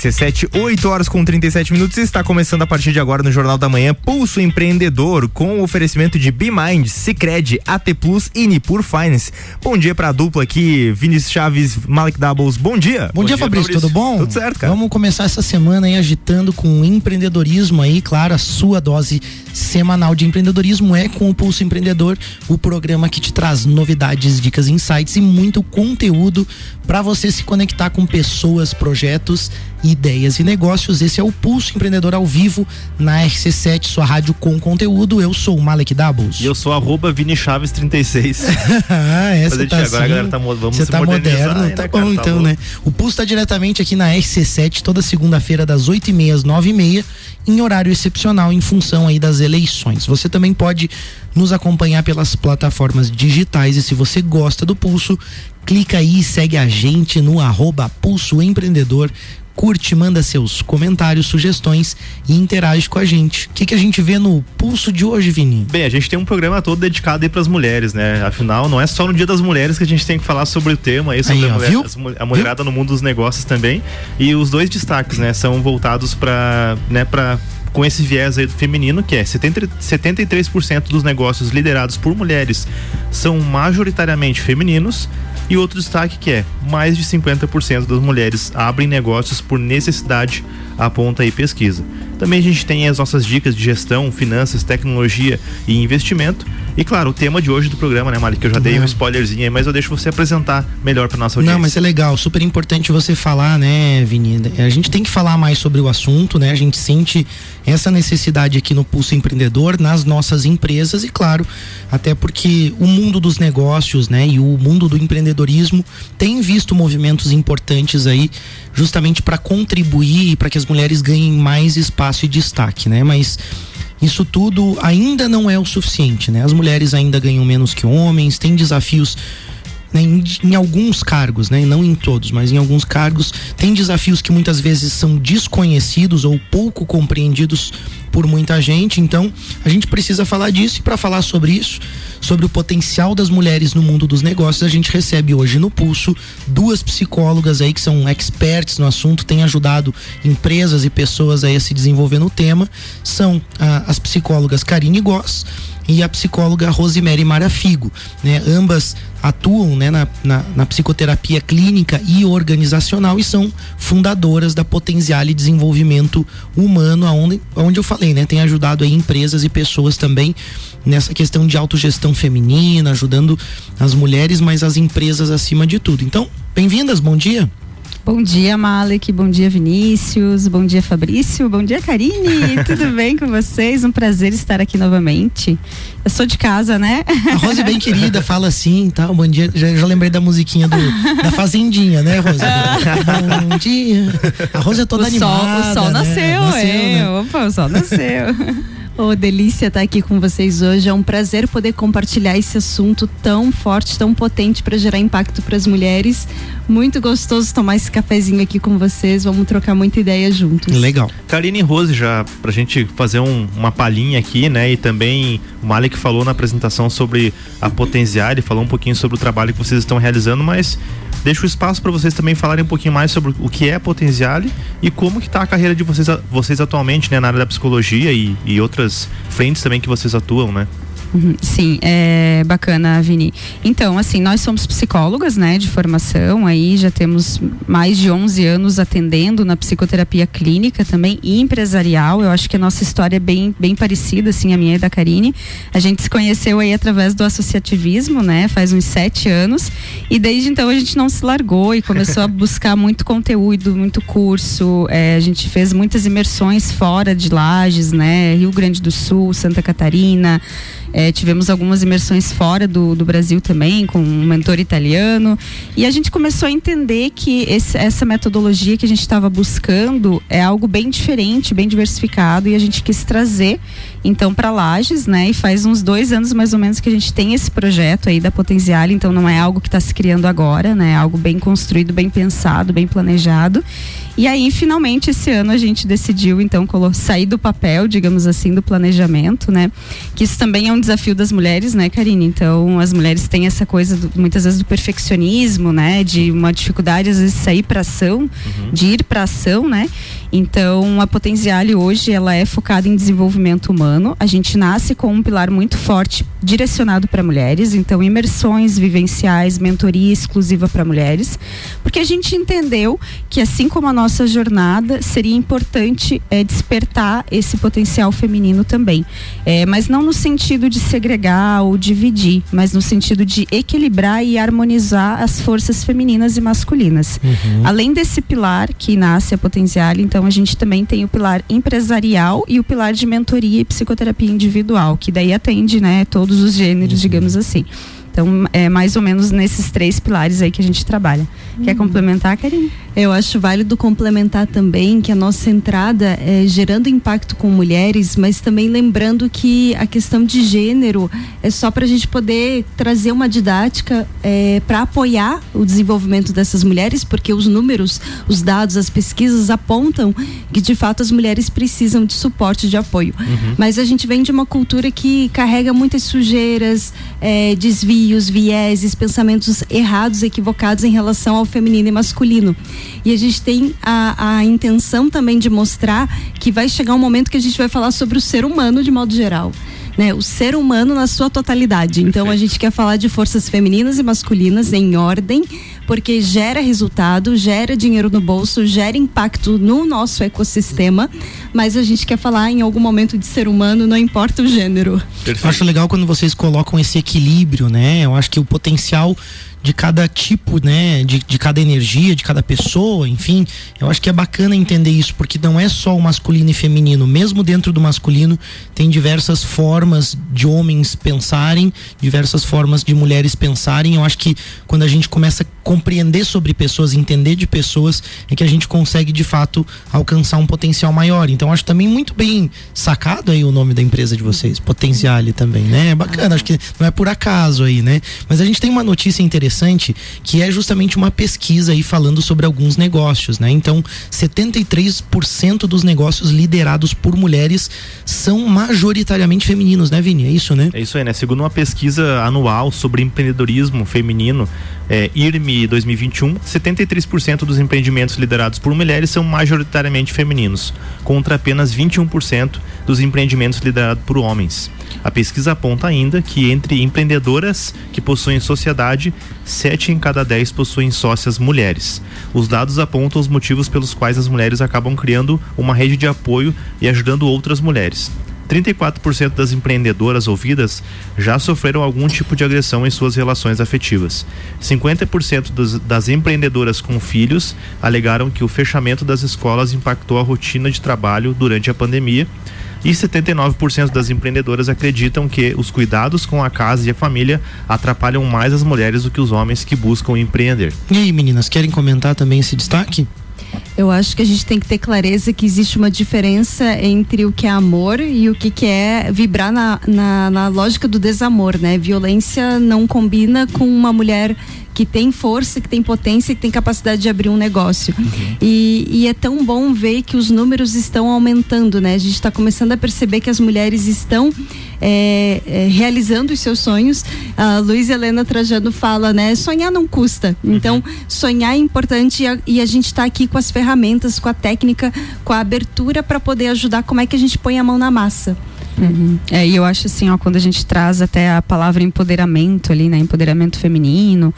RC7, 8 horas com 37 minutos. Está começando a partir de agora no Jornal da Manhã Pulso Empreendedor com o oferecimento de BeMind, Cicred, AT Plus e Nipur Finance. Bom dia pra dupla aqui, Vinícius Chaves, Malik Doubles. Bom dia. Bom, bom dia, dia Fabrício, Fabrício, tudo bom? Tudo certo, cara. Vamos começar essa semana aí agitando com empreendedorismo aí, claro, a sua dose semanal de empreendedorismo é com o Pulso Empreendedor, o programa que te traz novidades, dicas, insights e muito conteúdo para você se conectar com pessoas, projetos, ideias e negócios. Esse é o Pulso Empreendedor ao vivo na RC7, sua rádio com conteúdo. Eu sou o Malek Doubles. E eu sou arroba Vini Chaves 36. ah, essa Mas tá agora assim. a galera tá, vamos Você tá moderno, né, tá bom tá então, né? O Pulso tá diretamente aqui na RC7 toda segunda-feira das 8h30 às 9h30 em horário excepcional em função aí das eleições. Você também pode nos acompanhar pelas plataformas digitais e se você gosta do Pulso, clica aí e segue a gente no arroba Pulso Empreendedor curte, manda seus comentários, sugestões e interage com a gente. O que, que a gente vê no pulso de hoje, Vini? Bem, a gente tem um programa todo dedicado aí para as mulheres, né? Afinal, não é só no Dia das Mulheres que a gente tem que falar sobre o tema aí, sobre aí, a, mulher, as, a mulherada viu? no mundo dos negócios também. E os dois destaques, né, são voltados para, né, para com esse viés aí feminino, que é 70, 73% dos negócios liderados por mulheres são majoritariamente femininos e outro destaque que é: mais de 50% das mulheres abrem negócios por necessidade, aponta aí pesquisa. Também a gente tem as nossas dicas de gestão, finanças, tecnologia e investimento. E claro, o tema de hoje do programa, né, Mari, que eu já dei um spoilerzinho aí, mas eu deixo você apresentar melhor para nossa audiência. Não, mas é legal, super importante você falar, né, Vini? A gente tem que falar mais sobre o assunto, né? A gente sente essa necessidade aqui no Pulso Empreendedor, nas nossas empresas e claro, até porque o mundo dos negócios, né, e o mundo do empreendedorismo tem visto movimentos importantes aí justamente para contribuir para que as mulheres ganhem mais espaço e destaque, né? Mas isso tudo ainda não é o suficiente, né? As mulheres ainda ganham menos que homens, tem desafios né, em, em, alguns cargos, né, não em todos, mas em alguns cargos, tem desafios que muitas vezes são desconhecidos ou pouco compreendidos por muita gente. Então, a gente precisa falar disso e para falar sobre isso, sobre o potencial das mulheres no mundo dos negócios, a gente recebe hoje no Pulso duas psicólogas aí que são experts no assunto, têm ajudado empresas e pessoas aí a se desenvolver no tema. São ah, as psicólogas Karine Goss e a psicóloga Rosemary Marafigo. Né? Ambas atuam né, na, na, na, psicoterapia clínica e organizacional e são fundadoras da Potenziale Desenvolvimento Humano, onde, onde eu falei, né, tem ajudado aí empresas e pessoas também nessa questão de autogestão feminina, ajudando as mulheres, mas as empresas acima de tudo. Então, bem-vindas, bom dia. Bom dia, Malek. Bom dia, Vinícius. Bom dia, Fabrício. Bom dia, Karine. Tudo bem com vocês? Um prazer estar aqui novamente. Eu sou de casa, né? A Rose bem querida, fala assim, tá? Bom dia. Já, já lembrei da musiquinha do, da Fazendinha, né, Rose? Bom dia. A Rose é toda o animada. Sol, o sol né? nasceu, nasceu é. Né? Opa, o sol nasceu. Oh, delícia estar aqui com vocês hoje. É um prazer poder compartilhar esse assunto tão forte, tão potente para gerar impacto para as mulheres. Muito gostoso tomar esse cafezinho aqui com vocês. Vamos trocar muita ideia juntos. Legal. Karine e Rose, já pra gente fazer um, uma palhinha aqui, né? E também o Malik falou na apresentação sobre a Potenciar, ele falou um pouquinho sobre o trabalho que vocês estão realizando, mas deixo o espaço para vocês também falarem um pouquinho mais sobre o que é Potenziale e como que está a carreira de vocês, vocês atualmente, né, na área da psicologia e, e outras frentes também que vocês atuam, né? Uhum, sim, é bacana, Vini. Então, assim, nós somos psicólogas, né, de formação, aí já temos mais de 11 anos atendendo na psicoterapia clínica também e empresarial. Eu acho que a nossa história é bem, bem parecida, assim, a minha e da Karine. A gente se conheceu aí através do associativismo, né, faz uns sete anos, e desde então a gente não se largou e começou a buscar muito conteúdo, muito curso. É, a gente fez muitas imersões fora de Lages, né, Rio Grande do Sul, Santa Catarina. É, tivemos algumas imersões fora do, do Brasil também, com um mentor italiano. E a gente começou a entender que esse, essa metodologia que a gente estava buscando é algo bem diferente, bem diversificado, e a gente quis trazer então para Lages, né? E faz uns dois anos mais ou menos que a gente tem esse projeto aí da Potencial, então não é algo que está se criando agora, né? É algo bem construído, bem pensado, bem planejado. E aí, finalmente, esse ano a gente decidiu, então, sair do papel, digamos assim, do planejamento, né? Que isso também é um desafio das mulheres, né, Karine? Então, as mulheres têm essa coisa, do, muitas vezes, do perfeccionismo, né? De uma dificuldade, às vezes, de sair para ação, uhum. de ir para ação, né? Então, a Potenziale hoje, ela é focada em desenvolvimento humano. A gente nasce com um pilar muito forte direcionado para mulheres. Então, imersões vivenciais, mentoria exclusiva para mulheres. Porque a gente entendeu que, assim como a nossa jornada, seria importante é, despertar esse potencial feminino também. É, mas não no sentido de segregar ou dividir, mas no sentido de equilibrar e harmonizar as forças femininas e masculinas. Uhum. Além desse pilar que nasce a Potenziale, então a gente também tem o pilar empresarial e o pilar de mentoria e psicoterapia individual, que daí atende, né, todos os gêneros, uhum. digamos assim. Então, é mais ou menos nesses três pilares aí que a gente trabalha. Uhum. Quer complementar, Karine? Eu acho válido complementar também que a nossa entrada é gerando impacto com mulheres, mas também lembrando que a questão de gênero é só para a gente poder trazer uma didática é, para apoiar o desenvolvimento dessas mulheres, porque os números, os dados, as pesquisas apontam que de fato as mulheres precisam de suporte, de apoio. Uhum. Mas a gente vem de uma cultura que carrega muitas sujeiras, é, desvios, vieses, pensamentos errados, equivocados em relação ao feminino e masculino. E a gente tem a, a intenção também de mostrar que vai chegar um momento que a gente vai falar sobre o ser humano de modo geral. Né, o ser humano na sua totalidade. Então a gente quer falar de forças femininas e masculinas em ordem, porque gera resultado, gera dinheiro no bolso, gera impacto no nosso ecossistema, mas a gente quer falar em algum momento de ser humano, não importa o gênero. Perfeito. Eu acho legal quando vocês colocam esse equilíbrio, né? Eu acho que o potencial de cada tipo, né, de, de cada energia, de cada pessoa, enfim. Eu acho que é bacana entender isso, porque não é só o masculino e feminino. Mesmo dentro do masculino, tem diversas formas de homens pensarem, diversas formas de mulheres pensarem. Eu acho que quando a gente começa a compreender sobre pessoas, entender de pessoas, é que a gente consegue de fato alcançar um potencial maior. Então, acho também muito bem sacado aí o nome da empresa de vocês, Potenziale também, né? É bacana, acho que não é por acaso aí, né? Mas a gente tem uma notícia interessante interessante, que é justamente uma pesquisa aí falando sobre alguns negócios, né? Então, 73% dos negócios liderados por mulheres são majoritariamente femininos, né, Vini? É isso, né? É isso aí, né? Segundo uma pesquisa anual sobre empreendedorismo feminino, é, IRME 2021, 73% dos empreendimentos liderados por mulheres são majoritariamente femininos, contra apenas 21% dos empreendimentos liderados por homens. A pesquisa aponta ainda que entre empreendedoras que possuem sociedade, 7 em cada 10 possuem sócias mulheres. Os dados apontam os motivos pelos quais as mulheres acabam criando uma rede de apoio e ajudando outras mulheres. 34% das empreendedoras ouvidas já sofreram algum tipo de agressão em suas relações afetivas. 50% dos, das empreendedoras com filhos alegaram que o fechamento das escolas impactou a rotina de trabalho durante a pandemia e 79% das empreendedoras acreditam que os cuidados com a casa e a família atrapalham mais as mulheres do que os homens que buscam empreender. E aí, meninas, querem comentar também esse destaque? Eu acho que a gente tem que ter clareza que existe uma diferença entre o que é amor e o que, que é vibrar na, na, na lógica do desamor, né? Violência não combina com uma mulher que tem força, que tem potência, que tem capacidade de abrir um negócio. Uhum. E, e, é tão bom ver que os números estão aumentando, né? A gente está começando a perceber que as mulheres estão é, é, realizando os seus sonhos. A Luiz Helena Trajano fala, né? Sonhar não custa. Uhum. Então, sonhar é importante e a, e a gente está aqui com as ferramentas, com a técnica, com a abertura para poder ajudar como é que a gente põe a mão na massa. Uhum. É, e eu acho assim, ó, quando a gente traz até a palavra empoderamento ali, né? Empoderamento feminino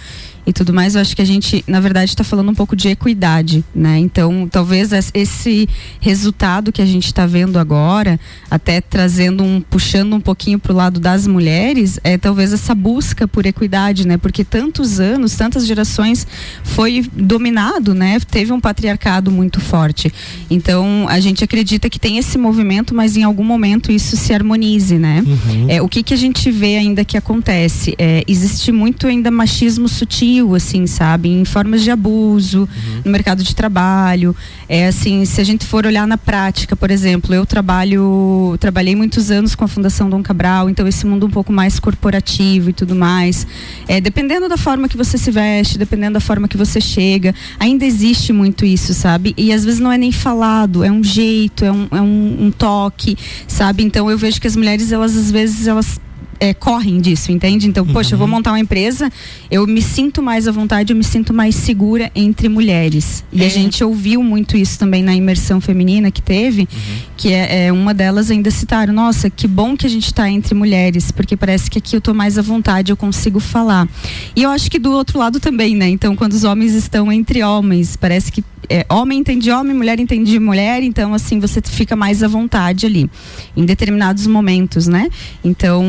e tudo mais, eu acho que a gente, na verdade, está falando um pouco de equidade, né? Então, talvez esse resultado que a gente está vendo agora, até trazendo um, puxando um pouquinho para o lado das mulheres, é talvez essa busca por equidade, né? Porque tantos anos, tantas gerações foi dominado, né? Teve um patriarcado muito forte. Então, a gente acredita que tem esse movimento, mas em algum momento isso se harmonize, né? Uhum. É, o que que a gente vê ainda que acontece? É, existe muito ainda machismo sutil assim, sabe? Em formas de abuso uhum. no mercado de trabalho. É assim, se a gente for olhar na prática, por exemplo, eu trabalho, trabalhei muitos anos com a Fundação Dom Cabral, então esse mundo um pouco mais corporativo e tudo mais. É, dependendo da forma que você se veste, dependendo da forma que você chega, ainda existe muito isso, sabe? E às vezes não é nem falado, é um jeito, é um, é um, um toque, sabe? Então eu vejo que as mulheres, elas às vezes, elas é, correm disso, entende? Então, uhum. poxa, eu vou uhum. montar uma empresa, eu me sinto mais à vontade, eu me sinto mais segura entre mulheres. E é. a gente ouviu muito isso também na imersão feminina que teve, uhum. que é, é, uma delas ainda citaram, nossa, que bom que a gente está entre mulheres, porque parece que aqui eu tô mais à vontade, eu consigo falar. E eu acho que do outro lado também, né? Então, quando os homens estão entre homens, parece que é, homem entende homem, mulher entende mulher, então assim você fica mais à vontade ali, em determinados momentos, né? Então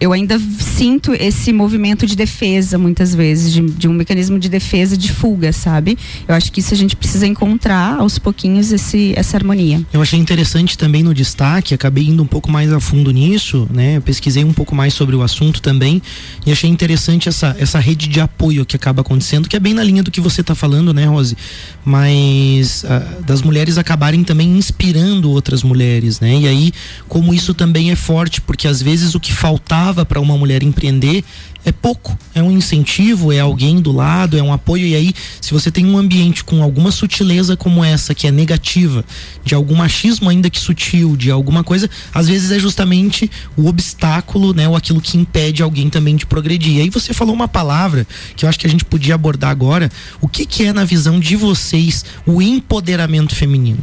eu ainda sinto esse movimento de defesa muitas vezes, de, de, um mecanismo de defesa de fuga, sabe? Eu acho que isso a gente precisa encontrar aos pouquinhos esse, essa harmonia. Eu achei interessante também no destaque, acabei indo um pouco mais a fundo nisso, né? Eu pesquisei um pouco mais sobre o assunto também e achei interessante essa, essa rede de apoio que acaba acontecendo, que é bem na linha do que você está falando, né, Rose? Mas uh, das mulheres acabarem também inspirando outras mulheres, né? E aí, como isso também é forte, porque às vezes o que faltava para uma mulher empreender é pouco, é um incentivo, é alguém do lado, é um apoio. E aí, se você tem um ambiente com alguma sutileza como essa, que é negativa, de algum machismo ainda que sutil, de alguma coisa, às vezes é justamente o obstáculo, né, ou aquilo que impede alguém também de progredir. E aí você falou uma palavra que eu acho que a gente podia abordar agora. O que, que é, na visão de vocês, o empoderamento feminino?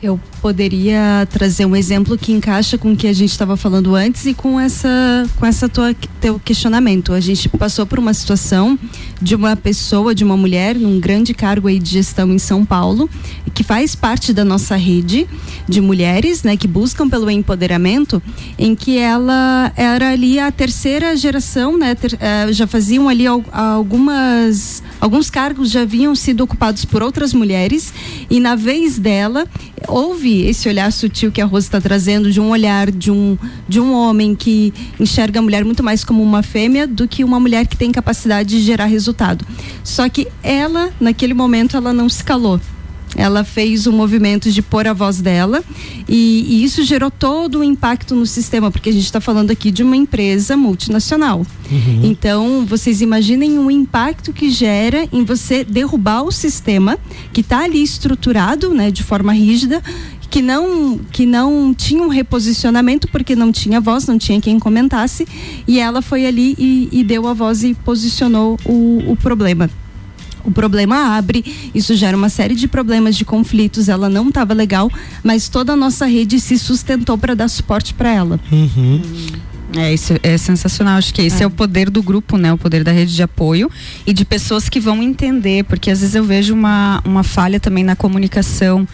Eu poderia trazer um exemplo que encaixa com o que a gente estava falando antes e com essa com essa tua teu questionamento. A gente passou por uma situação de uma pessoa, de uma mulher num grande cargo aí de gestão em São Paulo, que faz parte da nossa rede de mulheres, né, que buscam pelo empoderamento, em que ela era ali a terceira geração, né, ter, uh, já faziam ali algumas alguns cargos já haviam sido ocupados por outras mulheres e na vez dela houve esse olhar sutil que a Rosa está trazendo de um olhar de um, de um homem que enxerga a mulher muito mais como uma fêmea do que uma mulher que tem capacidade de gerar resultado. Só que ela, naquele momento, ela não se calou ela fez um movimento de pôr a voz dela e, e isso gerou todo um impacto no sistema, porque a gente está falando aqui de uma empresa multinacional. Uhum. Então, vocês imaginem o impacto que gera em você derrubar o sistema que está ali estruturado, né, de forma rígida que não que não tinha um reposicionamento porque não tinha voz, não tinha quem comentasse e ela foi ali e, e deu a voz e posicionou o, o problema o problema abre, isso gera uma série de problemas de conflitos, ela não estava legal, mas toda a nossa rede se sustentou para dar suporte para ela. Uhum. É, isso é sensacional. Acho que esse é. é. o poder do grupo, né? O poder da rede de apoio e de pessoas que vão entender, porque às vezes eu vejo uma, uma falha também na comunicação.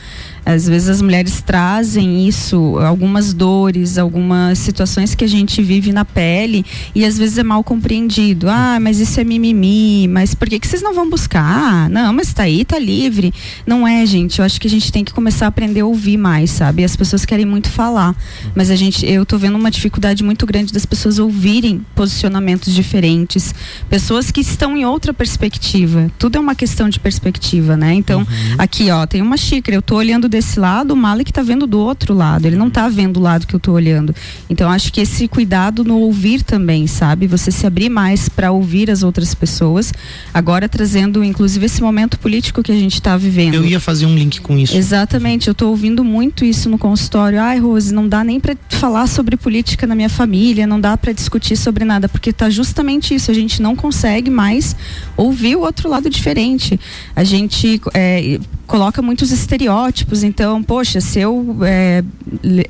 Às vezes as mulheres trazem isso, algumas dores, algumas situações que a gente vive na pele e às vezes é mal compreendido. Ah, mas isso é mimimi, mas por que, que vocês não vão buscar? Não, mas tá aí, tá livre. Não é, gente. Eu acho que a gente tem que começar a aprender a ouvir mais, sabe? As pessoas querem muito falar, mas a gente, eu tô vendo uma dificuldade muito grande das pessoas ouvirem posicionamentos diferentes, pessoas que estão em outra perspectiva. Tudo é uma questão de perspectiva, né? Então, uhum. aqui, ó, tem uma xícara, eu tô olhando desse lado, o Malik está vendo do outro lado. Ele não está vendo o lado que eu estou olhando. Então acho que esse cuidado no ouvir também, sabe? Você se abrir mais para ouvir as outras pessoas. Agora trazendo, inclusive, esse momento político que a gente está vivendo. Eu ia fazer um link com isso. Exatamente. Eu estou ouvindo muito isso no consultório. Ai, Rose, não dá nem para falar sobre política na minha família, não dá para discutir sobre nada, porque está justamente isso. A gente não consegue mais ouvir o outro lado diferente. A gente é, coloca muitos estereótipos. Então, poxa, se eu é,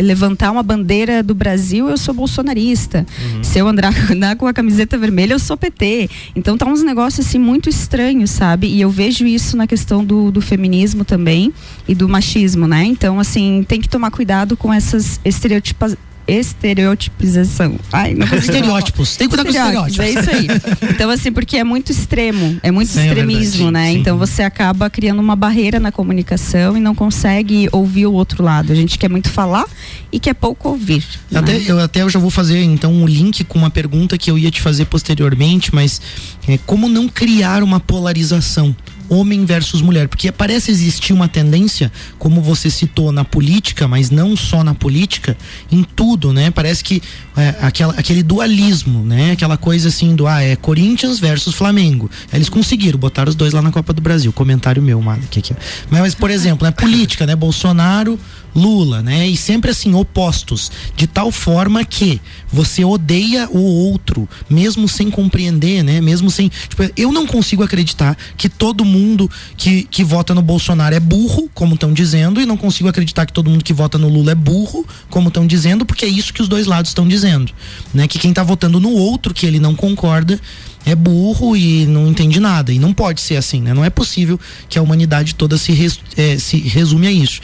levantar uma bandeira do Brasil, eu sou bolsonarista. Uhum. Se eu andar, andar, com a camiseta vermelha, eu sou PT. Então, tá uns negócios assim muito estranhos, sabe? E eu vejo isso na questão do, do feminismo também e do machismo, né? Então, assim, tem que tomar cuidado com essas estereotipas estereotipização. Ai, não Estereótipos. Tem que cuidar com estereótipos. É isso aí. Então, assim, porque é muito extremo, é muito Sim, é extremismo, é né? Sim. Então você acaba criando uma barreira na comunicação e não consegue ouvir o outro lado. A gente quer muito falar e quer pouco ouvir. Até, né? eu, até eu já vou fazer então um link com uma pergunta que eu ia te fazer posteriormente, mas é, como não criar uma polarização? Homem versus mulher, porque parece existir uma tendência, como você citou na política, mas não só na política, em tudo, né? Parece que é, aquela, aquele dualismo, né? Aquela coisa assim do ah, é Corinthians versus Flamengo. Eles conseguiram botar os dois lá na Copa do Brasil. Comentário meu, Malik aqui. Mas, mas por exemplo, né, política, né? Bolsonaro Lula, né? E sempre assim, opostos. De tal forma que você odeia o outro, mesmo sem compreender, né? Mesmo sem. Tipo, eu não consigo acreditar que todo mundo que, que vota no Bolsonaro é burro, como estão dizendo, e não consigo acreditar que todo mundo que vota no Lula é burro, como estão dizendo, porque é isso que os dois lados estão dizendo. Né? Que quem está votando no outro, que ele não concorda, é burro e não entende nada. E não pode ser assim, né? Não é possível que a humanidade toda se, res, é, se resume a isso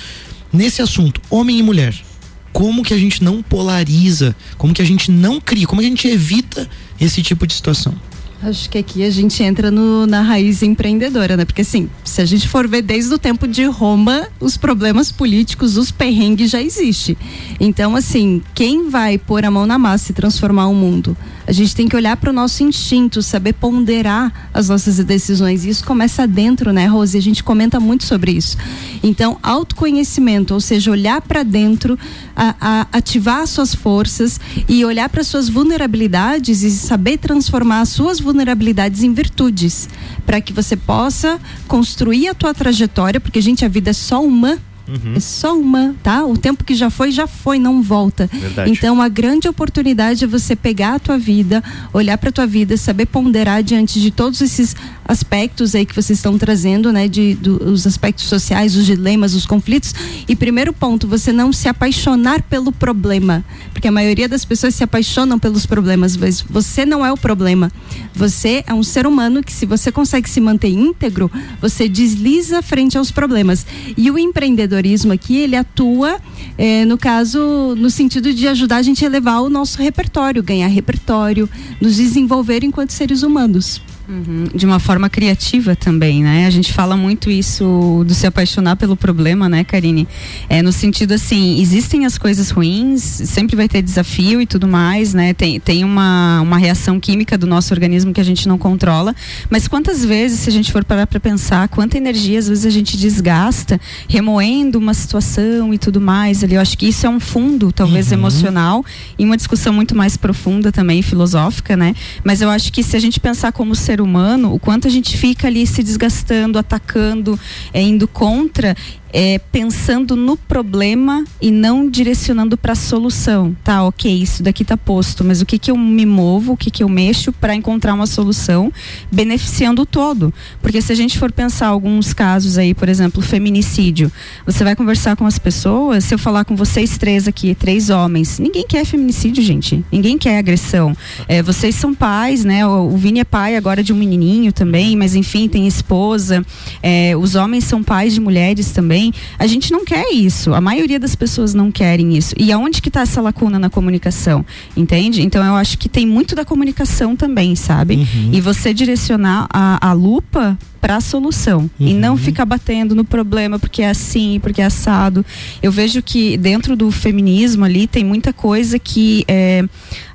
nesse assunto, homem e mulher, como que a gente não polariza, como que a gente não cria, como a gente evita esse tipo de situação? Acho que aqui a gente entra no, na raiz empreendedora, né? Porque assim, se a gente for ver desde o tempo de Roma, os problemas políticos, os perrengues já existem. Então, assim, quem vai pôr a mão na massa e transformar o mundo? A gente tem que olhar para o nosso instinto, saber ponderar as nossas decisões. E isso começa dentro, né, Rose? A gente comenta muito sobre isso. Então, autoconhecimento, ou seja, olhar para dentro, a, a, ativar suas forças e olhar para suas vulnerabilidades e saber transformar as suas vulnerabilidades em virtudes, para que você possa construir a tua trajetória, porque gente, a vida é só uma Uhum. É só uma, tá? O tempo que já foi, já foi, não volta. Verdade. Então, a grande oportunidade é você pegar a tua vida, olhar para a tua vida, saber ponderar diante de todos esses aspectos aí que vocês estão trazendo, né? De, do, os aspectos sociais, os dilemas, os conflitos. E primeiro ponto, você não se apaixonar pelo problema. Porque a maioria das pessoas se apaixonam pelos problemas, mas você não é o problema. Você é um ser humano que, se você consegue se manter íntegro, você desliza frente aos problemas. E o empreendedorismo aqui, ele atua, é, no caso, no sentido de ajudar a gente a elevar o nosso repertório, ganhar repertório, nos desenvolver enquanto seres humanos. Uhum. De uma forma criativa também, né? A gente fala muito isso do se apaixonar pelo problema, né, Karine? É no sentido assim, existem as coisas ruins, sempre vai ter desafio e tudo mais, né? Tem, tem uma, uma reação química do nosso organismo que a gente não controla, mas quantas vezes, se a gente for parar para pensar, quanta energia às vezes a gente desgasta remoendo uma situação e tudo mais ali. Eu acho que isso é um fundo, talvez uhum. emocional, e uma discussão muito mais profunda também, filosófica, né? Mas eu acho que se a gente pensar como ser ser humano, o quanto a gente fica ali se desgastando, atacando, é, indo contra é, pensando no problema e não direcionando para a solução. Tá, ok, isso daqui tá posto, mas o que que eu me movo, o que que eu mexo para encontrar uma solução beneficiando o todo? Porque se a gente for pensar alguns casos aí, por exemplo, feminicídio, você vai conversar com as pessoas, se eu falar com vocês três aqui, três homens, ninguém quer feminicídio, gente. Ninguém quer agressão. É, vocês são pais, né? O, o Vini é pai agora de um menininho também, mas enfim, tem esposa. É, os homens são pais de mulheres também a gente não quer isso. A maioria das pessoas não querem isso. E aonde que está essa lacuna na comunicação? Entende? Então eu acho que tem muito da comunicação também, sabe? Uhum. E você direcionar a, a lupa para a solução uhum. e não ficar batendo no problema porque é assim, porque é assado. Eu vejo que dentro do feminismo ali tem muita coisa que é,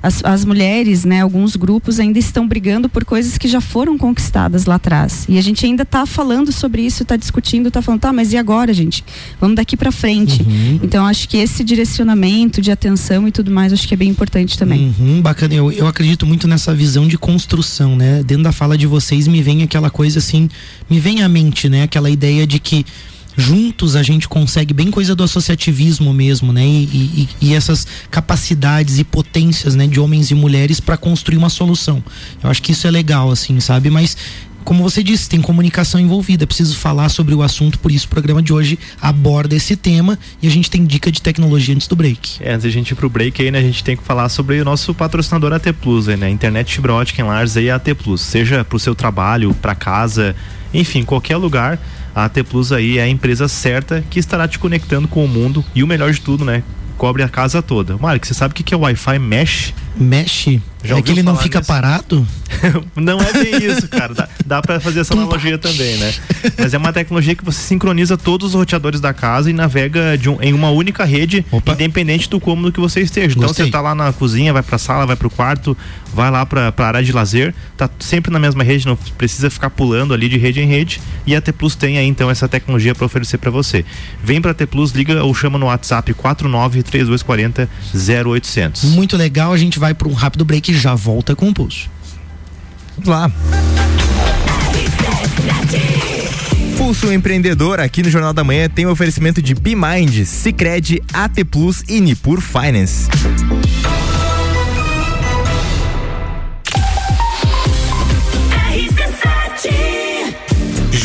as, as mulheres, né, alguns grupos ainda estão brigando por coisas que já foram conquistadas lá atrás. E a gente ainda está falando sobre isso, está discutindo, está falando, tá, mas e agora, gente? Vamos daqui para frente. Uhum. Então acho que esse direcionamento de atenção e tudo mais, acho que é bem importante também. Uhum, bacana. Eu, eu acredito muito nessa visão de construção, né? Dentro da fala de vocês me vem aquela coisa assim me vem à mente, né, aquela ideia de que juntos a gente consegue bem coisa do associativismo mesmo, né? E, e, e essas capacidades e potências, né, de homens e mulheres para construir uma solução. Eu acho que isso é legal, assim, sabe? Mas como você disse, tem comunicação envolvida. É preciso falar sobre o assunto, por isso o programa de hoje aborda esse tema e a gente tem dica de tecnologia antes do break. É, antes da gente ir pro break aí, né, a gente tem que falar sobre o nosso patrocinador AT Plus, né? Internet fibra ótica em Lars aí AT Plus. Seja pro seu trabalho, para casa, enfim, qualquer lugar, a AT Plus aí é a empresa certa que estará te conectando com o mundo e o melhor de tudo, né? Cobre a casa toda. Mário, você sabe o que é o Wi-Fi Mesh? Mesh? Já é que ele não fica parado? não é bem isso, cara. Dá, dá para fazer essa analogia também, né? Mas é uma tecnologia que você sincroniza todos os roteadores da casa e navega um, em uma única rede, Opa. independente do cômodo que você esteja. Então Gostei. você tá lá na cozinha, vai pra sala, vai pro quarto, vai lá pra, pra área de lazer, tá sempre na mesma rede, não precisa ficar pulando ali de rede em rede. E a T Plus tem aí então essa tecnologia para oferecer para você. Vem pra T Plus, liga ou chama no WhatsApp 493240 0800. Muito legal, a gente vai para um rápido break já volta com o pulso. Vamos lá. Pulso Empreendedor aqui no Jornal da Manhã tem um oferecimento de BeMind, Cicred, AT Plus e Nipur Finance.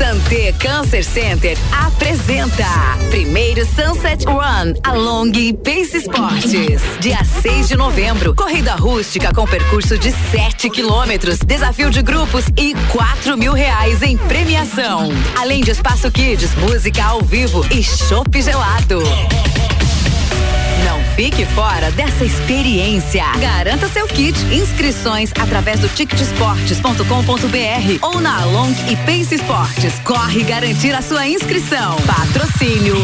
Santé Cancer Center apresenta primeiro Sunset Run Along Pace Esportes. Dia 6 de novembro, corrida rústica com percurso de 7 quilômetros, desafio de grupos e 4 mil reais em premiação. Além de espaço kids, música ao vivo e chopp gelado. Fique fora dessa experiência. Garanta seu kit. Inscrições através do ticketsportes.com.br ou na Long e Pace Esportes. Corre garantir a sua inscrição. Patrocínio.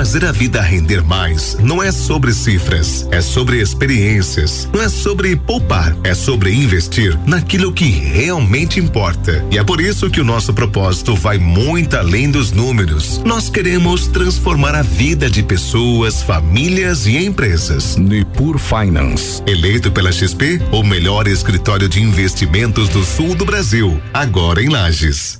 Fazer a vida render mais não é sobre cifras, é sobre experiências. Não é sobre poupar, é sobre investir naquilo que realmente importa. E é por isso que o nosso propósito vai muito além dos números. Nós queremos transformar a vida de pessoas, famílias e empresas. Nipur Finance. Eleito pela XP, o melhor escritório de investimentos do sul do Brasil, agora em Lages.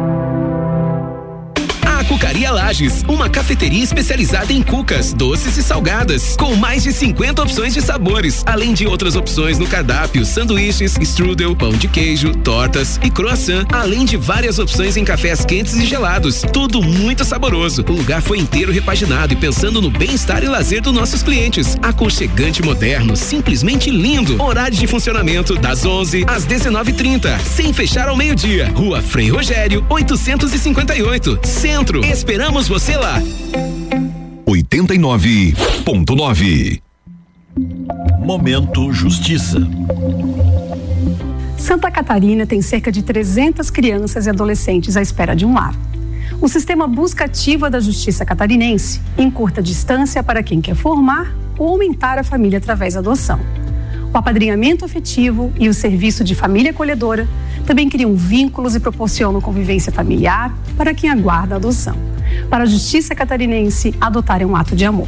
Cucaria Lages, uma cafeteria especializada em cucas, doces e salgadas, com mais de 50 opções de sabores, além de outras opções no cardápio, sanduíches, strudel, pão de queijo, tortas e croissant, além de várias opções em cafés quentes e gelados. Tudo muito saboroso. O lugar foi inteiro repaginado e pensando no bem-estar e lazer dos nossos clientes. Aconchegante moderno, simplesmente lindo. Horário de funcionamento das 11 às 19:30, sem fechar ao meio-dia. Rua Frei Rogério, 858, Centro. Esperamos você lá. 89.9 Momento Justiça. Santa Catarina tem cerca de 300 crianças e adolescentes à espera de um lar. O sistema busca ativa da Justiça Catarinense encurta distância para quem quer formar ou aumentar a família através da adoção. O apadrinhamento afetivo e o serviço de família acolhedora também criam vínculos e proporcionam convivência familiar para quem aguarda a adoção. Para a Justiça Catarinense, adotar é um ato de amor.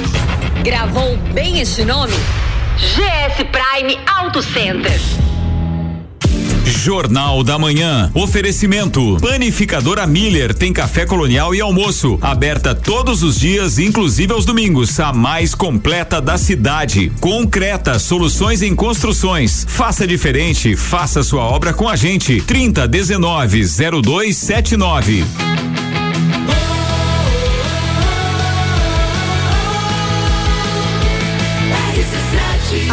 Gravou bem este nome? GS Prime Auto Center. Jornal da Manhã. Oferecimento. Panificadora Miller tem café colonial e almoço. Aberta todos os dias, inclusive aos domingos. A mais completa da cidade. Concreta, soluções em construções. Faça diferente. Faça sua obra com a gente. 30 19 0279.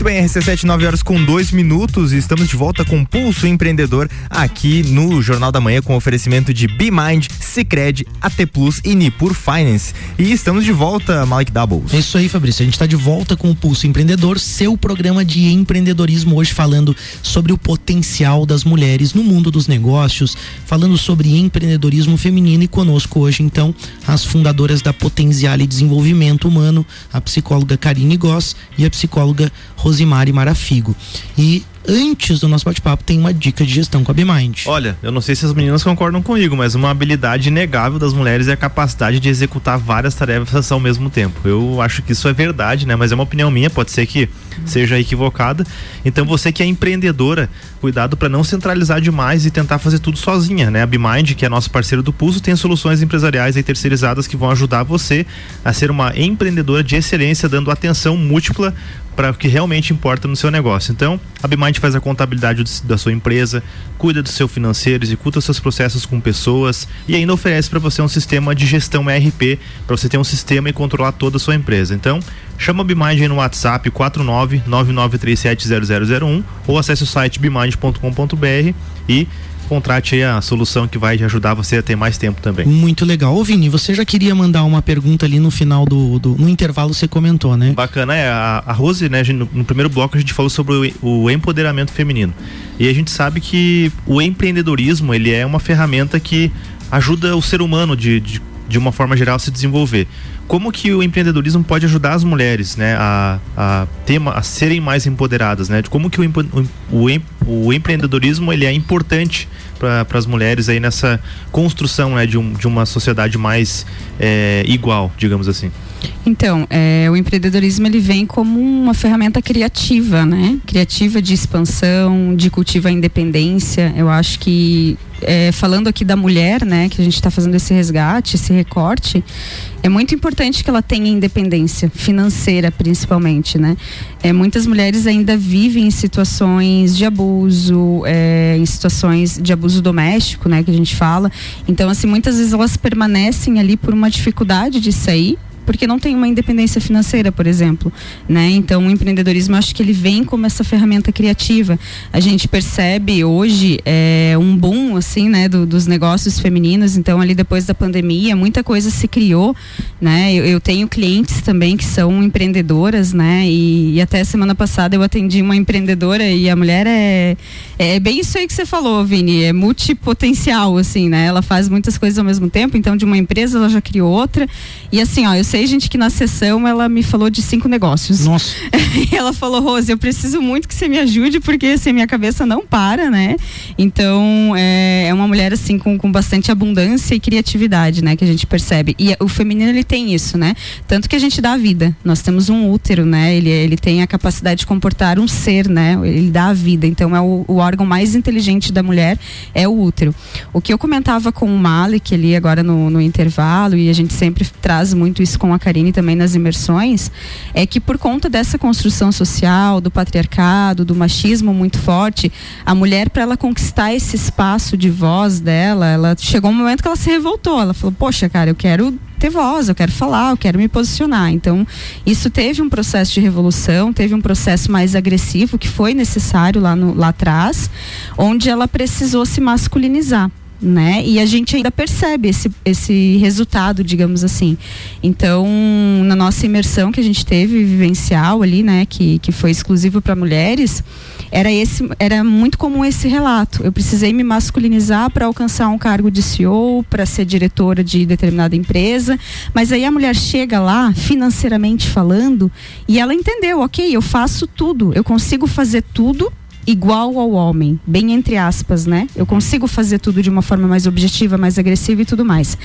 Muito bem, RC7, 9 horas com dois minutos. Estamos de volta com Pulso Empreendedor aqui no Jornal da Manhã com oferecimento de BeMind, Cicred, AT Plus e Nipur Finance. E estamos de volta, Mike Doubles. É isso aí, Fabrício. A gente está de volta com o Pulso Empreendedor, seu programa de empreendedorismo hoje falando sobre o potencial das mulheres no mundo dos negócios, falando sobre empreendedorismo feminino e conosco hoje, então, as fundadoras da Potencial e Desenvolvimento Humano, a psicóloga Karine Goss e a psicóloga Rosimari Marafigo. E antes do nosso bate-papo tem uma dica de gestão com a BeMind. Olha, eu não sei se as meninas concordam comigo, mas uma habilidade inegável das mulheres é a capacidade de executar várias tarefas ao mesmo tempo. Eu acho que isso é verdade, né? Mas é uma opinião minha, pode ser que seja equivocada. Então você que é empreendedora, cuidado para não centralizar demais e tentar fazer tudo sozinha, né? A BeMind, que é nosso parceiro do Pulso, tem soluções empresariais e terceirizadas que vão ajudar você a ser uma empreendedora de excelência, dando atenção múltipla para o que realmente importa no seu negócio. Então, a BeMind faz a contabilidade da sua empresa, cuida do seu financeiro, executa seus processos com pessoas e ainda oferece para você um sistema de gestão ERP para você ter um sistema e controlar toda a sua empresa. Então, chama a BeMind no WhatsApp 499937001 ou acesse o site bemind.com.br e contrate a solução que vai ajudar você a ter mais tempo também. Muito legal. Ô Vini, você já queria mandar uma pergunta ali no final do, do no intervalo você comentou, né? Bacana, é, a, a Rose, né, no, no, primeiro bloco a gente falou sobre o, o empoderamento feminino. E a gente sabe que o empreendedorismo, ele é uma ferramenta que ajuda o ser humano de, de, de uma forma geral a se desenvolver como que o empreendedorismo pode ajudar as mulheres, né, a, a, ter, a serem mais empoderadas, né? De como que o, o, o empreendedorismo ele é importante para as mulheres aí nessa construção, né, de, um, de uma sociedade mais é, igual, digamos assim. Então, é, o empreendedorismo ele vem como uma ferramenta criativa, né? Criativa de expansão, de cultivo à independência. Eu acho que é, falando aqui da mulher, né, que a gente está fazendo esse resgate, esse recorte, é muito importante que ela tenha independência financeira, principalmente, né? É, muitas mulheres ainda vivem em situações de abuso, é, em situações de abuso doméstico, né, que a gente fala. Então, assim, muitas vezes elas permanecem ali por uma dificuldade de sair porque não tem uma independência financeira, por exemplo, né? Então, o empreendedorismo, acho que ele vem como essa ferramenta criativa. A gente percebe hoje é, um boom, assim, né, do, dos negócios femininos. Então, ali depois da pandemia, muita coisa se criou, né? Eu, eu tenho clientes também que são empreendedoras, né? E, e, até semana passada eu atendi uma empreendedora e a mulher é, é bem isso aí que você falou, Vini, é multipotencial, assim, né? Ela faz muitas coisas ao mesmo tempo. Então, de uma empresa ela já criou outra. E assim, ó, eu sei gente que na sessão ela me falou de cinco negócios. Nossa. e ela falou, Rose, eu preciso muito que você me ajude, porque assim, minha cabeça não para, né? Então, é, é uma mulher assim com, com bastante abundância e criatividade, né? Que a gente percebe. E o feminino ele tem isso, né? Tanto que a gente dá a vida. Nós temos um útero, né? Ele, ele tem a capacidade de comportar um ser, né? Ele dá a vida. Então, é o, o órgão mais inteligente da mulher, é o útero. O que eu comentava com o Malik ali agora no, no intervalo, e a gente sempre traz muito isso com a Karine também nas imersões, é que por conta dessa construção social, do patriarcado, do machismo muito forte, a mulher, para ela conquistar esse espaço de voz dela, ela chegou um momento que ela se revoltou. Ela falou: Poxa, cara, eu quero ter voz, eu quero falar, eu quero me posicionar. Então, isso teve um processo de revolução, teve um processo mais agressivo que foi necessário lá, no, lá atrás, onde ela precisou se masculinizar né? E a gente ainda percebe esse, esse resultado, digamos assim. Então, na nossa imersão que a gente teve vivencial ali, né, que, que foi exclusivo para mulheres, era esse era muito comum esse relato. Eu precisei me masculinizar para alcançar um cargo de CEO, para ser diretora de determinada empresa, mas aí a mulher chega lá, financeiramente falando, e ela entendeu, OK, eu faço tudo, eu consigo fazer tudo igual ao homem, bem entre aspas, né? Eu consigo fazer tudo de uma forma mais objetiva, mais agressiva e tudo mais.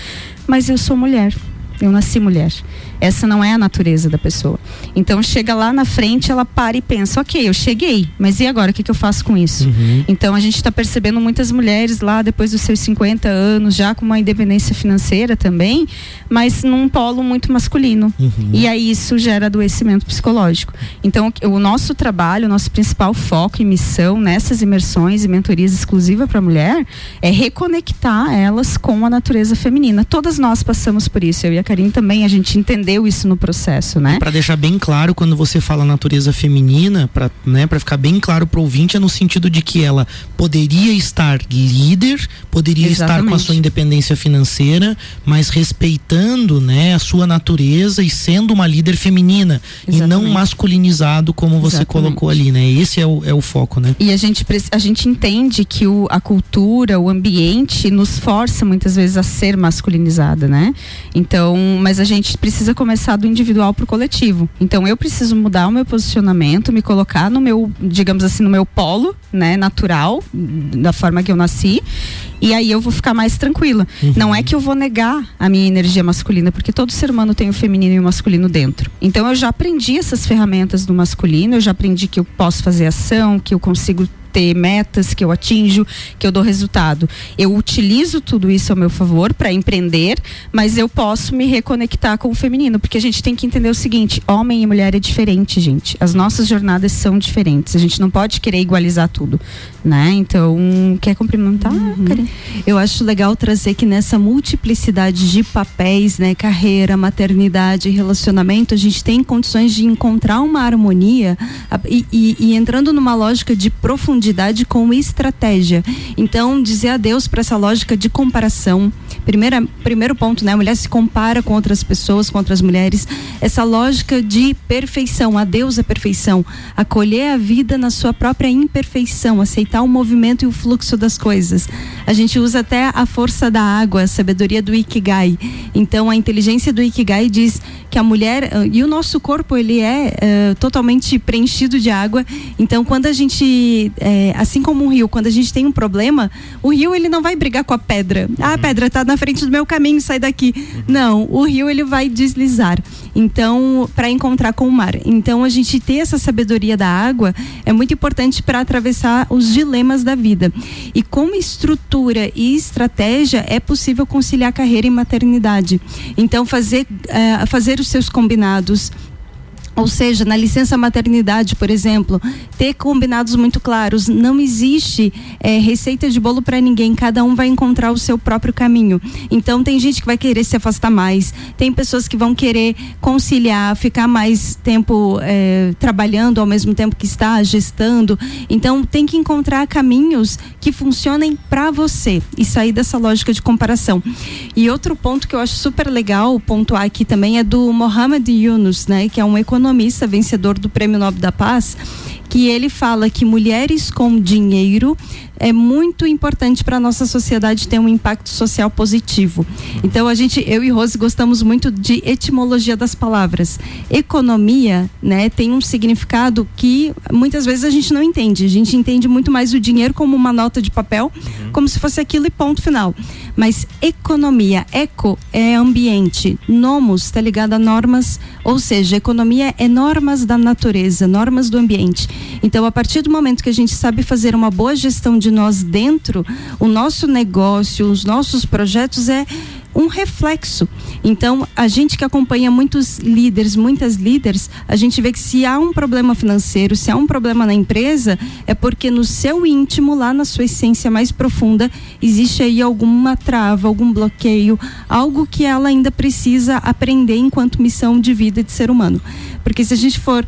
Mas eu sou mulher. Eu nasci mulher. Essa não é a natureza da pessoa. Então chega lá na frente, ela para e pensa: ok, eu cheguei, mas e agora? O que, que eu faço com isso? Uhum. Então a gente está percebendo muitas mulheres lá depois dos seus 50 anos, já com uma independência financeira também, mas num polo muito masculino. Uhum. E aí isso gera adoecimento psicológico. Então o nosso trabalho, o nosso principal foco e missão nessas imersões e mentorias exclusivas para mulher é reconectar elas com a natureza feminina. Todas nós passamos por isso. Eu e a Karine também, a gente entendeu isso no processo, né? Para deixar bem claro, quando você fala natureza feminina, para né, para ficar bem claro para o ouvinte, é no sentido de que ela poderia estar líder, poderia Exatamente. estar com a sua independência financeira, mas respeitando, né, a sua natureza e sendo uma líder feminina Exatamente. e não masculinizado como você Exatamente. colocou ali, né? Esse é o, é o foco, né? E a gente a gente entende que o, a cultura, o ambiente nos força muitas vezes a ser masculinizada, né? Então, mas a gente precisa começar do individual para o coletivo. Então eu preciso mudar o meu posicionamento, me colocar no meu, digamos assim, no meu polo, né, natural, da forma que eu nasci. E aí eu vou ficar mais tranquila. Uhum. Não é que eu vou negar a minha energia masculina, porque todo ser humano tem o feminino e o masculino dentro. Então eu já aprendi essas ferramentas do masculino, eu já aprendi que eu posso fazer ação, que eu consigo ter metas que eu atinjo, que eu dou resultado. Eu utilizo tudo isso ao meu favor para empreender, mas eu posso me reconectar com o feminino, porque a gente tem que entender o seguinte: homem e mulher é diferente, gente. As nossas jornadas são diferentes. A gente não pode querer igualizar tudo, né? Então, quer cumprimentar, uhum. Eu acho legal trazer que nessa multiplicidade de papéis, né, carreira, maternidade, relacionamento, a gente tem condições de encontrar uma harmonia e, e, e entrando numa lógica de profundidade com estratégia. Então, dizer adeus para essa lógica de comparação. Primeira, primeiro ponto, né? A mulher se compara com outras pessoas, com outras mulheres. Essa lógica de perfeição, adeus à perfeição. Acolher a vida na sua própria imperfeição, aceitar o movimento e o fluxo das coisas. A gente usa até a força da água, a sabedoria do Ikigai. Então, a inteligência do Ikigai diz que a mulher ah, e o nosso corpo ele é uh, totalmente preenchido de água. Então, quando a gente é, assim como um rio, quando a gente tem um problema, o rio ele não vai brigar com a pedra. Ah, a uhum. pedra está na frente do meu caminho, sai daqui. Uhum. Não, o rio ele vai deslizar. Então, para encontrar com o mar. Então, a gente ter essa sabedoria da água é muito importante para atravessar os dilemas da vida. E com estrutura e estratégia é possível conciliar carreira e maternidade. Então, fazer, uh, fazer os seus combinados, ou seja, na licença maternidade, por exemplo, ter combinados muito claros. Não existe é, receita de bolo para ninguém. Cada um vai encontrar o seu próprio caminho. Então, tem gente que vai querer se afastar mais. Tem pessoas que vão querer conciliar, ficar mais tempo é, trabalhando ao mesmo tempo que está gestando. Então, tem que encontrar caminhos que funcionem para você e sair dessa lógica de comparação. E outro ponto que eu acho super legal pontuar aqui também é do Mohamed Yunus, né, que é um economista economista vencedor do Prêmio Nobel da Paz, que ele fala que mulheres com dinheiro é muito importante para a nossa sociedade ter um impacto social positivo. Então a gente, eu e Rose gostamos muito de etimologia das palavras. Economia, né, tem um significado que muitas vezes a gente não entende. A gente entende muito mais o dinheiro como uma nota de papel, uhum. como se fosse aquilo e ponto final. Mas economia, eco é ambiente, nomos está ligado a normas, ou seja, economia é normas da natureza, normas do ambiente. Então a partir do momento que a gente sabe fazer uma boa gestão de nós dentro, o nosso negócio, os nossos projetos é um reflexo. Então, a gente que acompanha muitos líderes, muitas líderes, a gente vê que se há um problema financeiro, se há um problema na empresa, é porque no seu íntimo, lá na sua essência mais profunda, existe aí alguma trava, algum bloqueio, algo que ela ainda precisa aprender enquanto missão de vida de ser humano. Porque se a gente for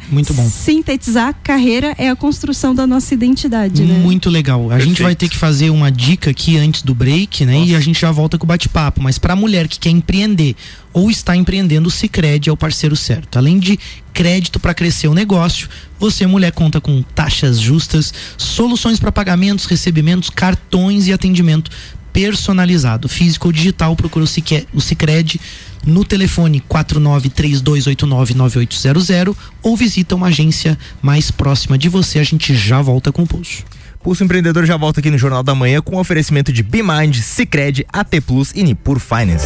sintetizar, carreira é a construção da nossa identidade. Né? Muito legal. A Perfeito. gente vai ter que fazer uma dica aqui antes do break, né? Nossa. E a gente já volta com o bate-papo. Mas para mulher que quer empreender ou está empreendendo, o Sicredi é o parceiro certo. Além de crédito para crescer o negócio, você mulher conta com taxas justas, soluções para pagamentos, recebimentos, cartões e atendimento personalizado, físico ou digital, procura o Cicred no telefone 4932899800 ou visita uma agência mais próxima de você. A gente já volta com o pulso. Pulso Empreendedor já volta aqui no Jornal da Manhã com oferecimento de BeMind, Cicred, AT Plus e Nipur Finance.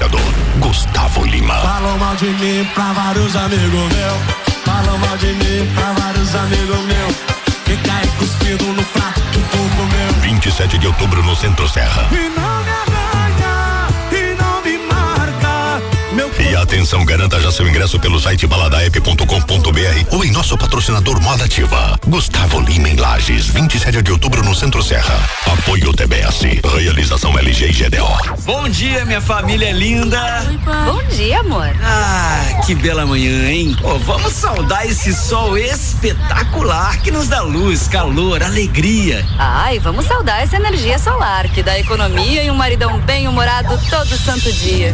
Gustavo Lima. Falam mal de mim pra vários amigos meus. Falam mal de mim pra vários amigos meus. Que cai cuspido no prato que tu comeu. 27 de outubro no Centro Serra. E não me e atenção, garanta já seu ingresso pelo site baladaep.com.br ou em nosso patrocinador Moda Ativa. Gustavo Lima em Lages, 27 de outubro no Centro Serra. Apoio TBS. Realização LG e GDO. Bom dia, minha família linda. Bom dia, amor. Ah, que bela manhã, hein? Oh, vamos saudar esse sol espetacular que nos dá luz, calor, alegria. Ai, vamos saudar essa energia solar que dá economia e um maridão bem humorado todo santo dia.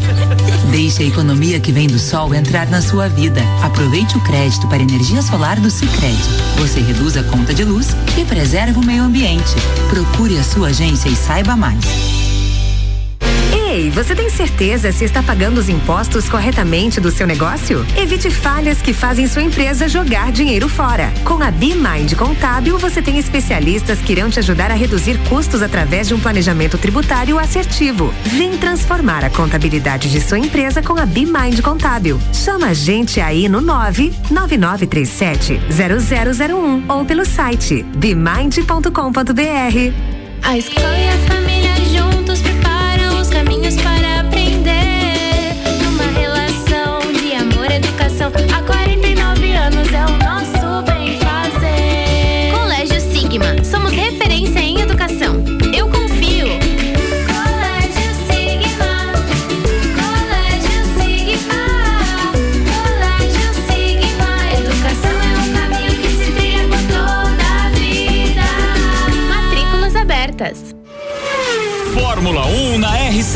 Deixe a economia que vem do sol entrar na sua vida. Aproveite o crédito para energia solar do Sicredi. Você reduz a conta de luz e preserva o meio ambiente. Procure a sua agência e saiba mais. Ei, você tem certeza se está pagando os impostos corretamente do seu negócio? Evite falhas que fazem sua empresa jogar dinheiro fora. Com a BeMind Contábil, você tem especialistas que irão te ajudar a reduzir custos através de um planejamento tributário assertivo. Vem transformar a contabilidade de sua empresa com a BeMind Contábil. Chama a gente aí no 99937 0001 ou pelo site bemind.com.br. A escola e a família educação. Há 49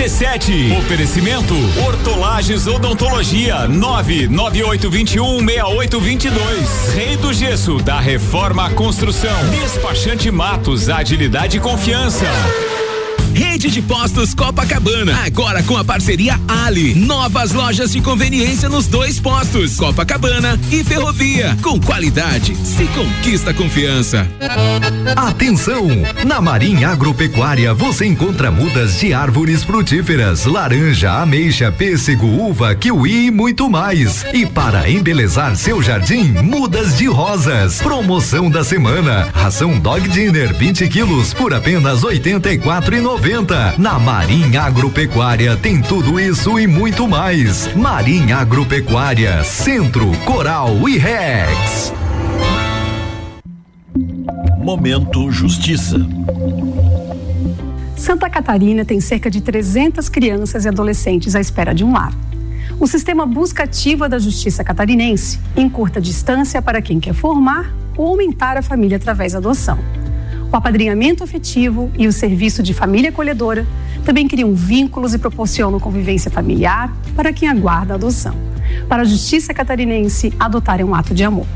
RC7. Oferecimento Hortolagens Odontologia 998216822. Rei do Gesso da Reforma Construção. Despachante Matos, agilidade e confiança. Rede de Postos Copacabana. Agora com a parceria Ali. Novas lojas de conveniência nos dois postos, Copacabana e Ferrovia. Com qualidade, se conquista confiança. Atenção! Na Marinha Agropecuária você encontra mudas de árvores frutíferas, laranja, ameixa, pêssego, uva, kiwi e muito mais. E para embelezar seu jardim, mudas de rosas. Promoção da semana: ração Dog Dinner 20 quilos por apenas 84,90 90. Na Marinha Agropecuária tem tudo isso e muito mais. Marinha Agropecuária, Centro, Coral e Rex. Momento Justiça. Santa Catarina tem cerca de 300 crianças e adolescentes à espera de um lar. O sistema busca ativa da justiça catarinense, em curta distância para quem quer formar ou aumentar a família através da adoção. O apadrinhamento afetivo e o serviço de família acolhedora também criam vínculos e proporcionam convivência familiar para quem aguarda a adoção. Para a Justiça Catarinense, adotar é um ato de amor.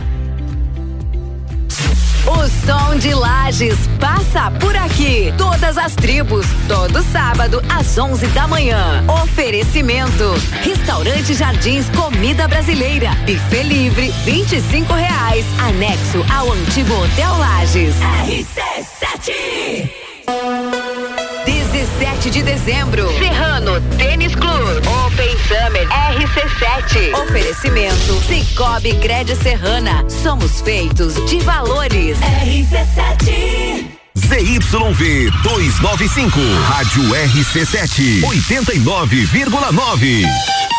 O som de Lages passa por aqui. Todas as tribos, todo sábado às 11 da manhã. Oferecimento: Restaurante Jardins Comida Brasileira. Buffet livre, 25 reais. Anexo ao antigo Hotel Lages. RC7. 17 de dezembro. Serrano Tênis Clube. Open Summer RC7. Oferecimento Cicobi Cred Serrana. Somos feitos de valores. RC7. ZYV 295, Rádio RC7, 89,9.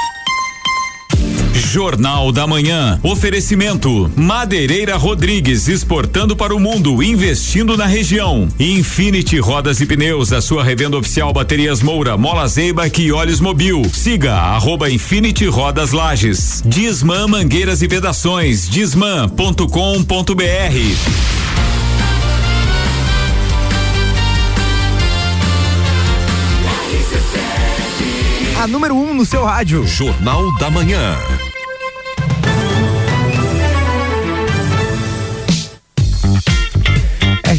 Jornal da Manhã. Oferecimento: Madeireira Rodrigues exportando para o mundo, investindo na região. Infinity Rodas e Pneus, a sua revenda oficial Baterias Moura, Mola Zeiba e Olhos Mobil. Siga arroba Infinity Rodas Lages. Disman Mangueiras e Vedações. Disman.com.br. A número 1 um no seu rádio. Jornal da Manhã.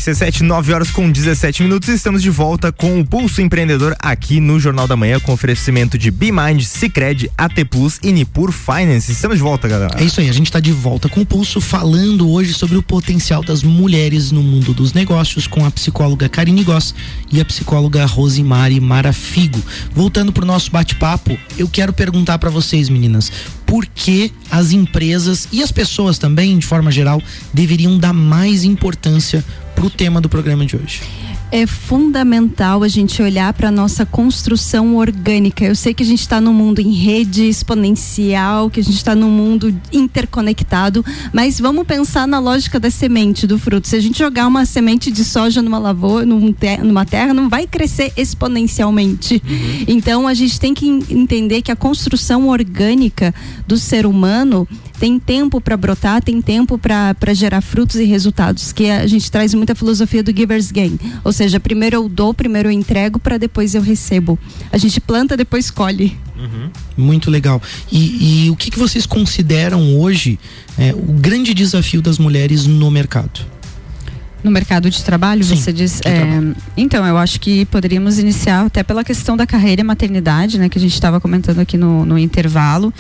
RC7, 9 horas com 17 minutos. Estamos de volta com o Pulso Empreendedor aqui no Jornal da Manhã, com oferecimento de BeMind, Cicred, AT Plus e Nipur Finance. Estamos de volta, galera. É isso aí, a gente está de volta com o Pulso, falando hoje sobre o potencial das mulheres no mundo dos negócios, com a psicóloga Karine Goss e a psicóloga Rosimari Marafigo. Voltando pro nosso bate-papo, eu quero perguntar para vocês, meninas, por que as empresas e as pessoas também, de forma geral, deveriam dar mais importância pro tema do programa de hoje? É fundamental a gente olhar para nossa construção orgânica. Eu sei que a gente está num mundo em rede exponencial, que a gente está num mundo interconectado, mas vamos pensar na lógica da semente do fruto. Se a gente jogar uma semente de soja numa lavoura, numa terra, não vai crescer exponencialmente. Uhum. Então a gente tem que entender que a construção orgânica do ser humano tem tempo para brotar, tem tempo para gerar frutos e resultados, que a gente traz muita filosofia do giver's gain. Ou seja, primeiro eu dou, primeiro eu entrego, para depois eu recebo. A gente planta, depois colhe. Uhum. Muito legal. E, e, o que, que vocês consideram hoje é, o grande desafio das mulheres no mercado? No mercado de trabalho, Sim, você diz. É, trabalho. Então, eu acho que poderíamos iniciar até pela questão da carreira e maternidade, né? Que a gente estava comentando aqui no, no intervalo.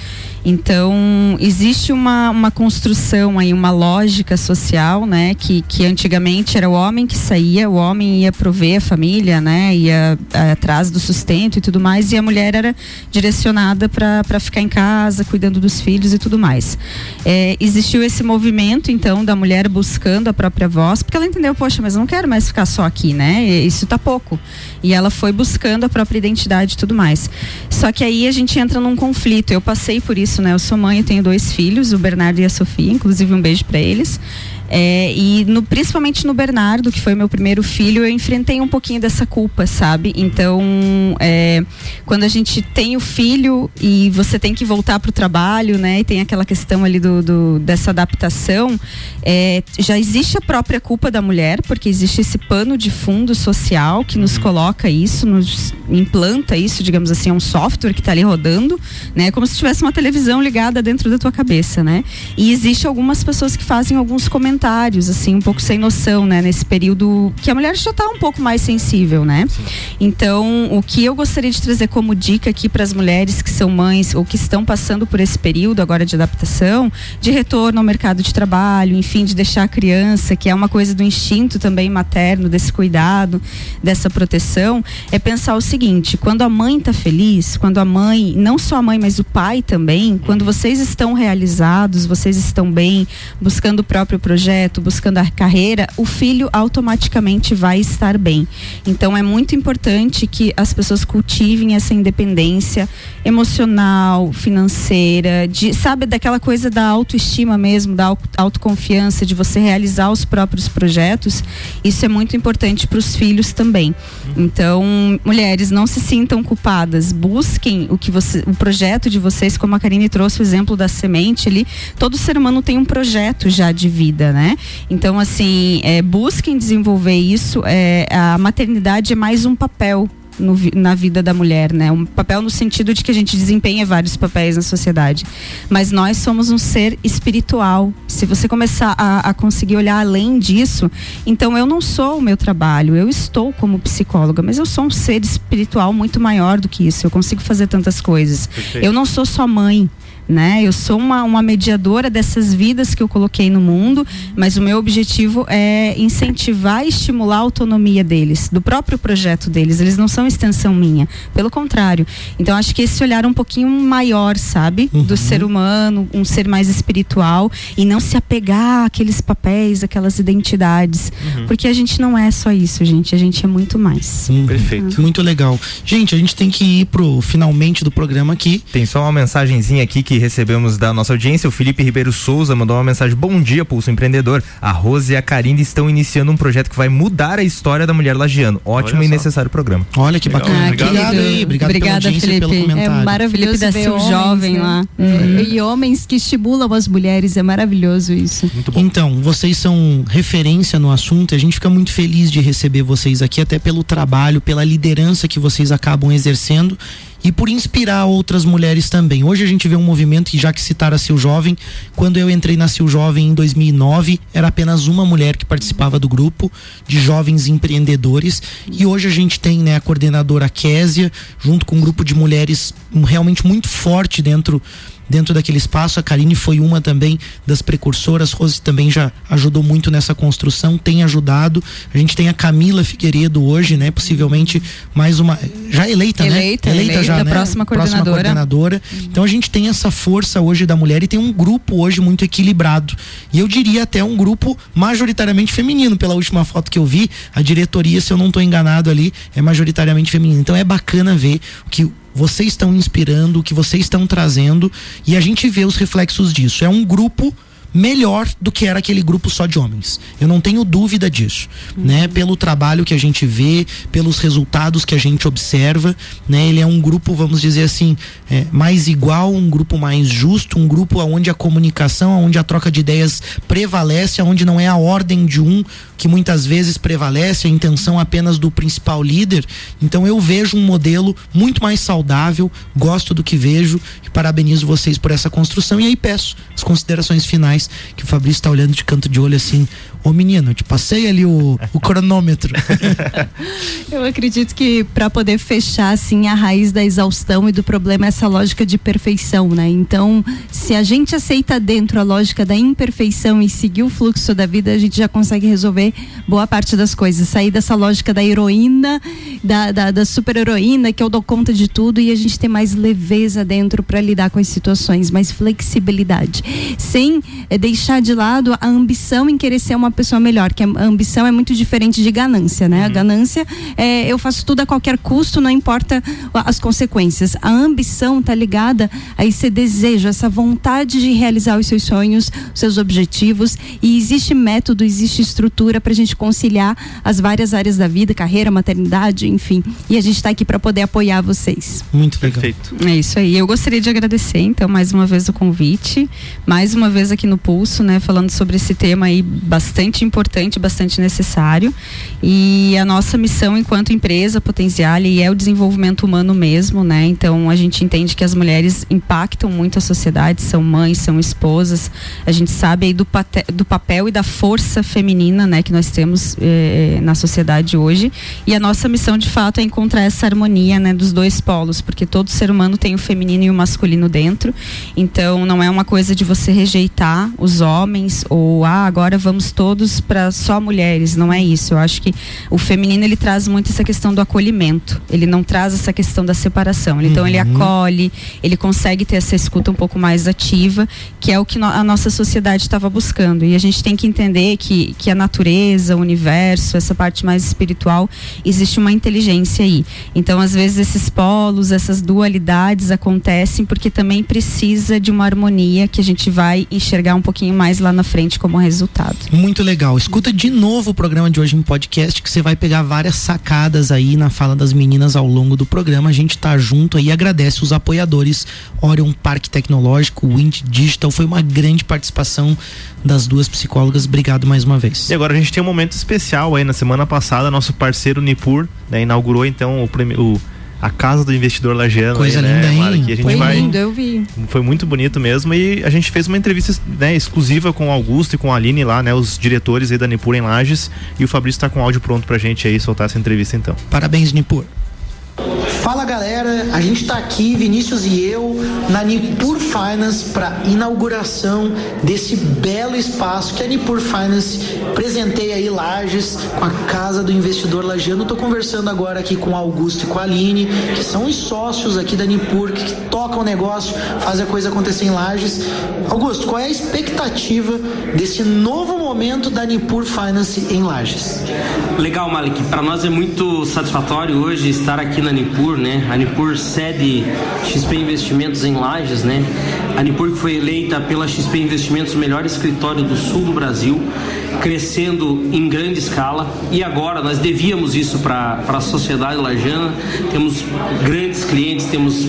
Então, existe uma, uma construção aí, uma lógica social, né? Que, que antigamente era o homem que saía, o homem ia prover a família, né? Ia atrás do sustento e tudo mais, e a mulher era direcionada para ficar em casa, cuidando dos filhos e tudo mais. É, existiu esse movimento, então, da mulher buscando a própria voz, porque ela entendeu, poxa, mas eu não quero mais ficar só aqui, né? Isso tá pouco. E ela foi buscando a própria identidade e tudo mais. Só que aí a gente entra num conflito. Eu passei por isso, né? Eu sou mãe, eu tenho dois filhos, o Bernardo e a Sofia, inclusive um beijo para eles. É, e no, principalmente no Bernardo, que foi meu primeiro filho, eu enfrentei um pouquinho dessa culpa, sabe? Então, é, quando a gente tem o filho e você tem que voltar para o trabalho, né? E tem aquela questão ali do, do dessa adaptação, é, já existe a própria culpa da mulher, porque existe esse pano de fundo social que nos uhum. coloca isso, nos implanta isso, digamos assim, é um software que está ali rodando, né? Como se tivesse uma televisão ligada dentro da tua cabeça, né? E existe algumas pessoas que fazem alguns comentários comentários, assim, um pouco sem noção, né? Nesse período que a mulher já está um pouco mais sensível, né? Sim. Então, o que eu gostaria de trazer como dica aqui para as mulheres que são mães ou que estão passando por esse período agora de adaptação, de retorno ao mercado de trabalho, enfim, de deixar a criança, que é uma coisa do instinto também materno, desse cuidado, dessa proteção, é pensar o seguinte: quando a mãe está feliz, quando a mãe, não só a mãe, mas o pai também, quando vocês estão realizados, vocês estão bem, buscando o próprio projeto, projeto, buscando a carreira, o filho automaticamente vai estar bem. Então é muito importante que as pessoas cultivem essa independência emocional, financeira, de, sabe, daquela coisa da autoestima mesmo, da autoconfiança, de você realizar os próprios projetos. Isso é muito importante para os filhos também. Então, mulheres, não se sintam culpadas, busquem o que você, o projeto de vocês, como a Karine trouxe o exemplo da semente ali, todo ser humano tem um projeto já de vida, né? Então, assim, é, busquem desenvolver isso. É, a maternidade é mais um papel no, na vida da mulher, né? Um papel no sentido de que a gente desempenha vários papéis na sociedade. Mas nós somos um ser espiritual. Se você começar a, a, conseguir olhar além disso, então eu não sou o meu trabalho, eu estou como psicóloga, mas eu sou um ser espiritual muito maior do que isso. Eu consigo fazer tantas coisas. Perfeito. Eu não sou só mãe né? Eu sou uma, uma mediadora dessas vidas que eu coloquei no mundo, mas o meu objetivo é incentivar e estimular a autonomia deles, do próprio projeto deles. Eles não são extensão minha, pelo contrário. Então acho que esse olhar um pouquinho maior, sabe, uhum. do ser humano, um ser mais espiritual e não se apegar àqueles papéis, aquelas identidades, uhum. porque a gente não é só isso, gente. A gente é muito mais. Uhum. Perfeito. Muito legal. Gente, a gente tem que ir pro finalmente do programa aqui. Tem só uma mensagenzinha aqui que que recebemos da nossa audiência. O Felipe Ribeiro Souza mandou uma mensagem: Bom dia, Pulso Empreendedor. A Rose e a Karine estão iniciando um projeto que vai mudar a história da mulher lagiano. Ótimo e necessário programa. Olha que bacana. Ah, obrigado, querido. aí. Obrigado pela Obrigada, audiência e pelo Felipe. comentário. É maravilhoso Felipe ver homens, jovem né? lá. É, E homens que estimulam as mulheres, é maravilhoso isso. Então, vocês são referência no assunto e a gente fica muito feliz de receber vocês aqui, até pelo trabalho, pela liderança que vocês acabam exercendo e por inspirar outras mulheres também. Hoje a gente vê um movimento que já que citaram a Sil Jovem, quando eu entrei na Sil Jovem em 2009, era apenas uma mulher que participava do grupo de jovens empreendedores e hoje a gente tem, né, a coordenadora Késia, junto com um grupo de mulheres realmente muito forte dentro dentro daquele espaço. A Karine foi uma também das precursoras. Rose também já ajudou muito nessa construção, tem ajudado. A gente tem a Camila Figueiredo hoje, né? Possivelmente mais uma. Já eleita, Eleita, né? eleita, próxima coordenadora. coordenadora. Então a gente tem essa força hoje da mulher e tem um grupo hoje muito equilibrado. E eu diria até um grupo majoritariamente feminino. Pela última foto que eu vi, a diretoria, se eu não estou enganado ali, é majoritariamente feminina. Então é bacana ver que vocês estão inspirando, o que vocês estão trazendo e a gente vê os reflexos disso. É um grupo melhor do que era aquele grupo só de homens. Eu não tenho dúvida disso, né? Pelo trabalho que a gente vê, pelos resultados que a gente observa, né? Ele é um grupo, vamos dizer assim, é, mais igual, um grupo mais justo, um grupo onde a comunicação, onde a troca de ideias prevalece, onde não é a ordem de um que muitas vezes prevalece, a intenção apenas do principal líder. Então eu vejo um modelo muito mais saudável, gosto do que vejo e parabenizo vocês por essa construção. E aí peço as considerações finais que o Fabrício está olhando de canto de olho assim. Ô menino, te passei ali o, o cronômetro. Eu acredito que para poder fechar assim a raiz da exaustão e do problema é essa lógica de perfeição, né? Então, se a gente aceita dentro a lógica da imperfeição e seguir o fluxo da vida, a gente já consegue resolver boa parte das coisas. Sair dessa lógica da heroína, da, da, da super heroína, que eu dou conta de tudo, e a gente ter mais leveza dentro para lidar com as situações, mais flexibilidade. Sem eh, deixar de lado a ambição em querer ser uma pessoa melhor, que a ambição é muito diferente de ganância, né? A ganância é eu faço tudo a qualquer custo, não importa as consequências. A ambição tá ligada a esse desejo, essa vontade de realizar os seus sonhos, os seus objetivos, e existe método, existe estrutura para a gente conciliar as várias áreas da vida, carreira, maternidade, enfim. E a gente está aqui para poder apoiar vocês. Muito legal. Perfeito. É isso aí. Eu gostaria de agradecer, então, mais uma vez o convite, mais uma vez aqui no Pulso, né, falando sobre esse tema aí bastante importante, bastante necessário. E a nossa missão enquanto empresa Potenziale é o desenvolvimento humano mesmo, né? Então a gente entende que as mulheres impactam muito a sociedade, são mães, são esposas. A gente sabe aí do, do papel e da força feminina, né, que nós temos eh, na sociedade hoje. E a nossa missão de fato é encontrar essa harmonia, né, dos dois polos, porque todo ser humano tem o feminino e o masculino dentro. Então não é uma coisa de você rejeitar os homens ou ah, agora vamos todos para só mulheres, não é isso. Eu acho que o feminino ele traz muito essa questão do acolhimento. Ele não traz essa questão da separação. Então ele acolhe, ele consegue ter essa escuta um pouco mais ativa, que é o que no- a nossa sociedade estava buscando. E a gente tem que entender que, que a natureza, o universo, essa parte mais espiritual, existe uma inteligência aí. Então, às vezes, esses polos, essas dualidades acontecem porque também precisa de uma harmonia que a gente vai enxergar um pouquinho mais lá na frente como resultado. Muito legal. Escuta de novo o programa de hoje em podcast, que você vai pegar várias sacadas aí na fala das meninas ao longo do programa. A gente tá junto aí, agradece os apoiadores Orion Parque Tecnológico, Wind Digital. Foi uma grande participação das duas psicólogas. Obrigado mais uma vez. E agora a gente tem um momento especial aí na semana passada, nosso parceiro Nipur, né, inaugurou então o, o- a casa do investidor lagiano. Coisa aí, né, linda, hein? Mara, que a gente Foi vai lindo, eu vi. foi muito bonito mesmo e a gente fez uma entrevista né, exclusiva com o Augusto e com a Aline lá, né, os diretores aí da Nipur em Lages e o Fabrício tá com o áudio pronto pra gente aí soltar essa entrevista então. Parabéns, Nipur. Fala galera, a gente está aqui, Vinícius e eu, na Nipur Finance para inauguração desse belo espaço que a Nipur Finance presenteia aí Lages com a casa do investidor lagiano. Estou conversando agora aqui com Augusto e com a Aline, que são os sócios aqui da Nipur, que tocam o negócio, fazem a coisa acontecer em Lages. Augusto, qual é a expectativa desse novo momento da Nipur Finance em Lages? Legal, Malik. Para nós é muito satisfatório hoje estar aqui na Nipur, né? A Nipur sede XP Investimentos em Lages, né? A Nipur que foi eleita pela XP Investimentos o melhor escritório do sul do Brasil, crescendo em grande escala e agora nós devíamos isso para a sociedade lajana. Temos grandes clientes, temos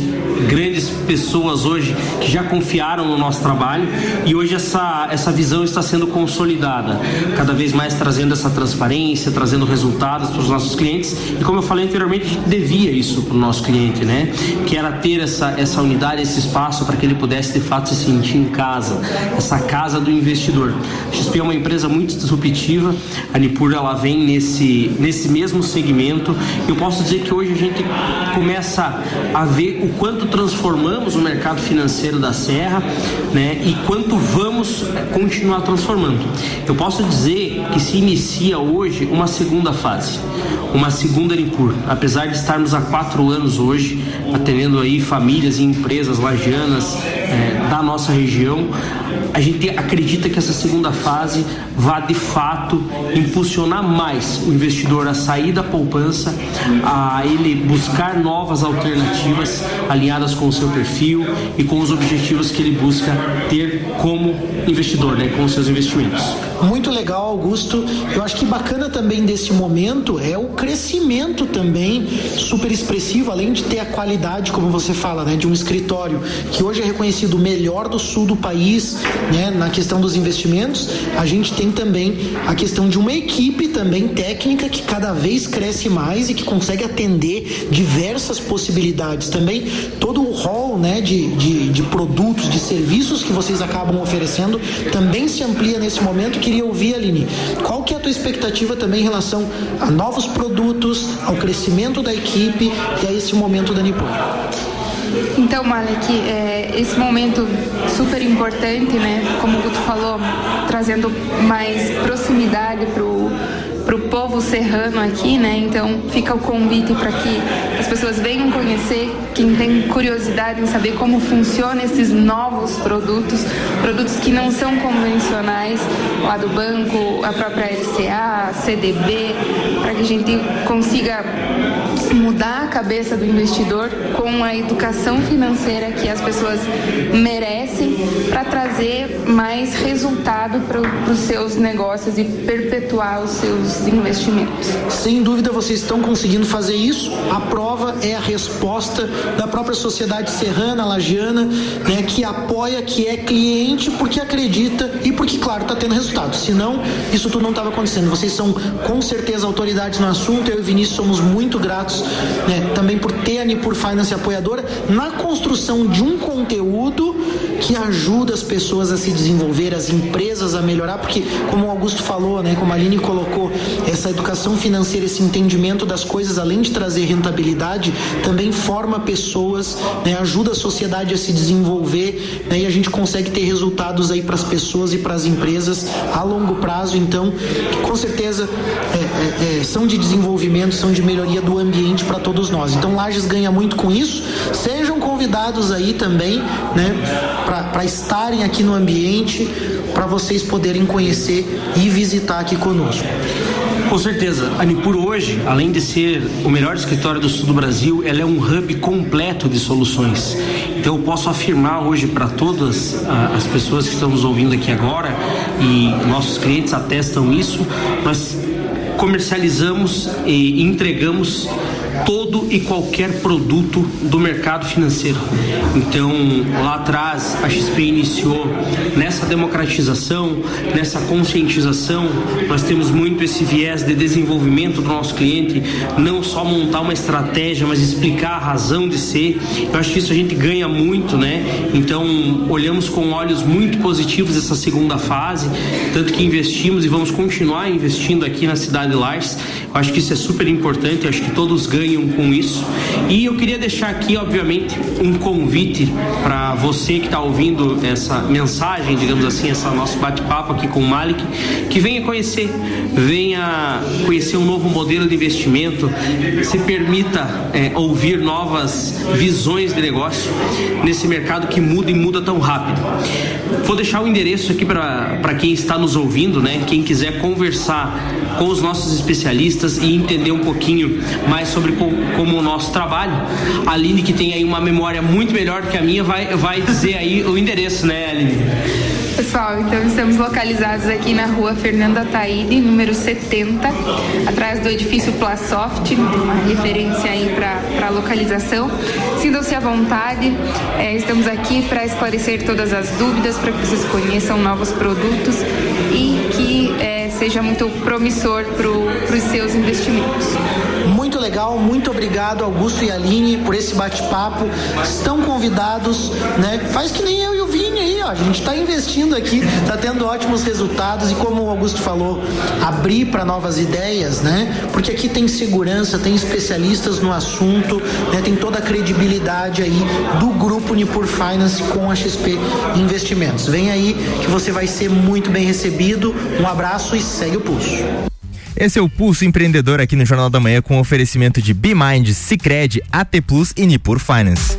grandes pessoas hoje que já confiaram no nosso trabalho e hoje essa, essa visão está sendo consolidada, cada vez mais trazendo essa transparência, trazendo resultados para os nossos clientes e como eu falei anteriormente, devia isso para o nosso cliente, né? Que era ter essa, essa unidade, esse espaço para que ele pudesse de fato se sentir em casa, essa casa do investidor. A XP é uma empresa muito disruptiva, a Nipur ela vem nesse, nesse mesmo segmento. Eu posso dizer que hoje a gente começa a ver o quanto transformamos o mercado financeiro da Serra, né? E quanto vamos continuar transformando. Eu posso dizer que se inicia hoje uma segunda fase, uma segunda Nipur. Apesar de estarmos há quatro anos hoje atendendo aí famílias e empresas lagianas é, da nossa região, a gente acredita que essa segunda fase vá de fato impulsionar mais o investidor a sair da poupança, a ele buscar novas alternativas alinhadas com o seu perfil e com os objetivos que ele busca ter como investidor, né, com os seus investimentos. Muito legal, Augusto. Eu acho que bacana também desse momento é o crescimento também super expressivo, além de ter a qualidade, como você fala, né, de um escritório que hoje é reconhecido o melhor do sul do país, né, na questão dos investimentos. A gente tem também a questão de uma equipe também técnica que cada vez cresce mais e que consegue atender diversas possibilidades. Também todo o hall, né, de, de, de produtos, de serviços que vocês acabam oferecendo também se amplia nesse momento. Queria ouvir, Aline, qual que é a tua expectativa também em relação a novos produtos, ao crescimento da equipe e a esse momento da Nippon? Então, Malek, é, esse momento super importante, né? Como o Guto falou, trazendo mais proximidade pro para o povo serrano aqui, né? Então fica o convite para que as pessoas venham conhecer, quem tem curiosidade em saber como funcionam esses novos produtos, produtos que não são convencionais, lá do banco, a própria LCA, CDB, para que a gente consiga mudar a cabeça do investidor com a educação financeira que as pessoas merecem para trazer mais resultado para os seus negócios e perpetuar os seus investimentos. Sem dúvida vocês estão conseguindo fazer isso. A prova é a resposta da própria sociedade serrana, lagiana, né, que apoia, que é cliente porque acredita e porque, claro, está tendo resultado. Senão, isso tudo não estava acontecendo. Vocês são com certeza autoridades no assunto. Eu e Vinícius somos muito gratos né, também por ter a Nipur Finance apoiadora na construção de um conteúdo que ajuda as pessoas a se desenvolver, as empresas a melhorar, porque como o Augusto falou, né, como a Aline colocou, essa educação financeira, esse entendimento das coisas, além de trazer rentabilidade, também forma pessoas, né, ajuda a sociedade a se desenvolver né, e a gente consegue ter resultados aí para as pessoas e para as empresas a longo prazo. Então, com certeza é, é, é, são de desenvolvimento, são de melhoria do ambiente para todos nós. Então, Lages ganha muito com isso. Sejam convidados aí também, né, para estarem aqui no ambiente, para vocês poderem conhecer e visitar aqui conosco. Com certeza. A Nipur hoje, além de ser o melhor escritório do sul do Brasil, ela é um hub completo de soluções. Então eu posso afirmar hoje para todas ah, as pessoas que estão nos ouvindo aqui agora e nossos clientes atestam isso, nós comercializamos e entregamos todo e qualquer produto do mercado financeiro. Então, lá atrás, a XP iniciou nessa democratização, nessa conscientização, nós temos muito esse viés de desenvolvimento do nosso cliente, não só montar uma estratégia, mas explicar a razão de ser. Eu acho que isso a gente ganha muito, né? Então, olhamos com olhos muito positivos essa segunda fase, tanto que investimos e vamos continuar investindo aqui na cidade de Lages. Acho que isso é super importante, acho que todos ganham com isso. E eu queria deixar aqui, obviamente, um convite para você que está ouvindo essa mensagem, digamos assim, essa nosso bate-papo aqui com o Malik, que venha conhecer, venha conhecer um novo modelo de investimento, se permita é, ouvir novas visões de negócio nesse mercado que muda e muda tão rápido. Vou deixar o endereço aqui para quem está nos ouvindo, né? Quem quiser conversar com os nossos especialistas especialistas e entender um pouquinho mais sobre co como o nosso trabalho. A Aline, que tem aí uma memória muito melhor que a minha, vai, vai dizer aí o endereço, né, Aline? Pessoal, então estamos localizados aqui na rua Fernanda Taide, número 70, atrás do edifício Plasoft, uma referência aí para a localização. Sintam-se à vontade, é, estamos aqui para esclarecer todas as dúvidas, para que vocês conheçam novos produtos e seja muito promissor para os seus investimentos. Muito legal, muito obrigado Augusto e Aline por esse bate-papo. Estão convidados, né? Faz que nem eu e A gente está investindo aqui, está tendo ótimos resultados e como o Augusto falou, abrir para novas ideias, né? Porque aqui tem segurança, tem especialistas no assunto, né? Tem toda a credibilidade aí do grupo Nipur Finance com a XP Investimentos. Vem aí que você vai ser muito bem recebido. Um abraço e segue o pulso. Esse é o Pulso Empreendedor aqui no Jornal da Manhã com oferecimento de BeMind, Cicred, AT Plus e Nipur Finance.